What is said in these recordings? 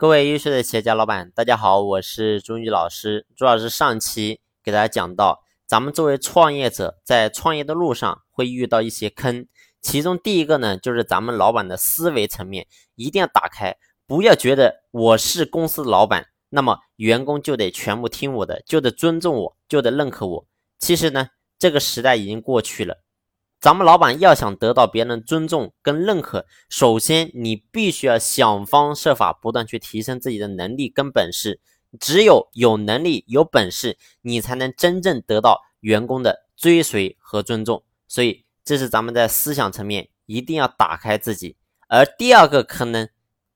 各位优秀的企业家老板，大家好，我是朱宇老师。朱老师上期给大家讲到，咱们作为创业者，在创业的路上会遇到一些坑，其中第一个呢，就是咱们老板的思维层面一定要打开，不要觉得我是公司老板，那么员工就得全部听我的，就得尊重我，就得认可我。其实呢，这个时代已经过去了。咱们老板要想得到别人尊重跟认可，首先你必须要想方设法不断去提升自己的能力跟本事。只有有能力有本事，你才能真正得到员工的追随和尊重。所以，这是咱们在思想层面一定要打开自己。而第二个坑呢，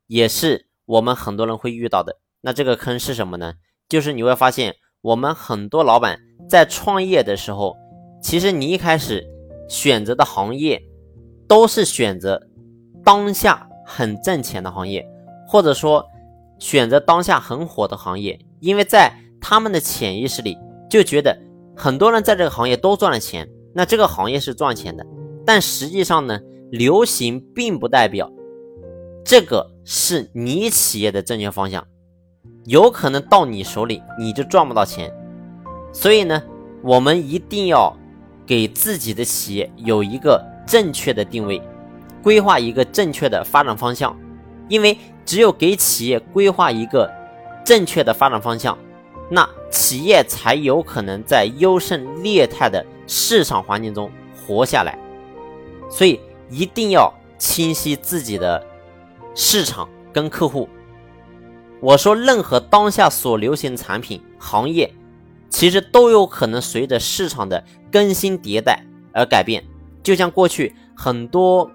也是我们很多人会遇到的。那这个坑是什么呢？就是你会发现，我们很多老板在创业的时候，其实你一开始。选择的行业都是选择当下很挣钱的行业，或者说选择当下很火的行业，因为在他们的潜意识里就觉得很多人在这个行业都赚了钱，那这个行业是赚钱的。但实际上呢，流行并不代表这个是你企业的正确方向，有可能到你手里你就赚不到钱。所以呢，我们一定要。给自己的企业有一个正确的定位，规划一个正确的发展方向，因为只有给企业规划一个正确的发展方向，那企业才有可能在优胜劣汰的市场环境中活下来。所以一定要清晰自己的市场跟客户。我说，任何当下所流行产品行业。其实都有可能随着市场的更新迭代而改变，就像过去很多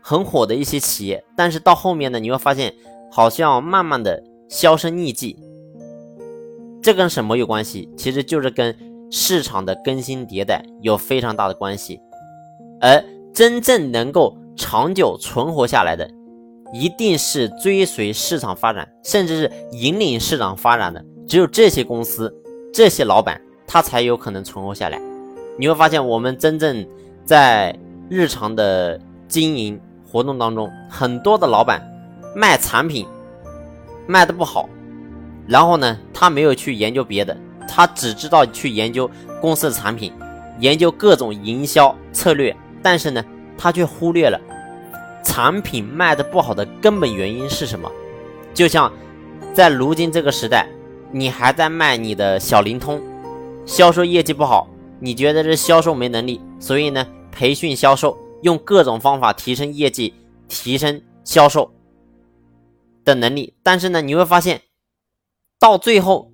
很火的一些企业，但是到后面呢，你会发现好像慢慢的销声匿迹。这跟什么有关系？其实就是跟市场的更新迭代有非常大的关系。而真正能够长久存活下来的，一定是追随市场发展，甚至是引领市场发展的，只有这些公司。这些老板他才有可能存活下来。你会发现，我们真正在日常的经营活动当中，很多的老板卖产品卖的不好，然后呢，他没有去研究别的，他只知道去研究公司的产品，研究各种营销策略，但是呢，他却忽略了产品卖的不好的根本原因是什么。就像在如今这个时代。你还在卖你的小灵通，销售业绩不好，你觉得这销售没能力，所以呢，培训销售，用各种方法提升业绩，提升销售的能力。但是呢，你会发现，到最后，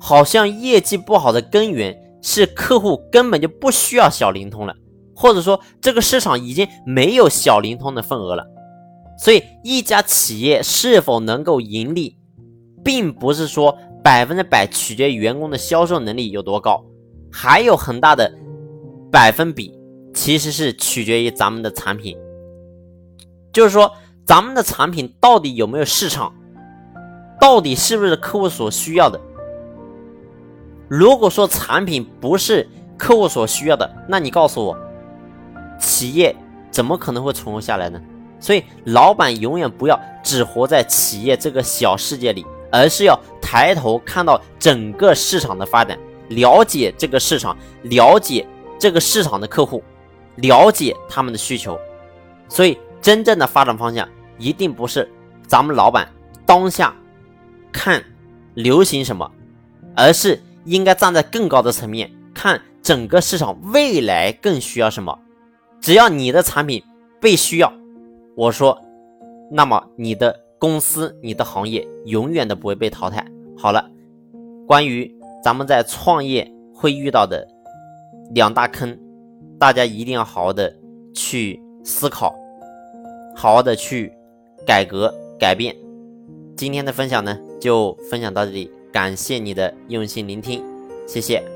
好像业绩不好的根源是客户根本就不需要小灵通了，或者说这个市场已经没有小灵通的份额了。所以，一家企业是否能够盈利，并不是说。百分之百取决于员工的销售能力有多高，还有很大的百分比其实是取决于咱们的产品，就是说咱们的产品到底有没有市场，到底是不是客户所需要的。如果说产品不是客户所需要的，那你告诉我，企业怎么可能会存活下来呢？所以，老板永远不要只活在企业这个小世界里。而是要抬头看到整个市场的发展，了解这个市场，了解这个市场的客户，了解他们的需求。所以，真正的发展方向一定不是咱们老板当下看流行什么，而是应该站在更高的层面看整个市场未来更需要什么。只要你的产品被需要，我说，那么你的。公司，你的行业永远都不会被淘汰。好了，关于咱们在创业会遇到的两大坑，大家一定要好好的去思考，好好的去改革改变。今天的分享呢，就分享到这里，感谢你的用心聆听，谢谢。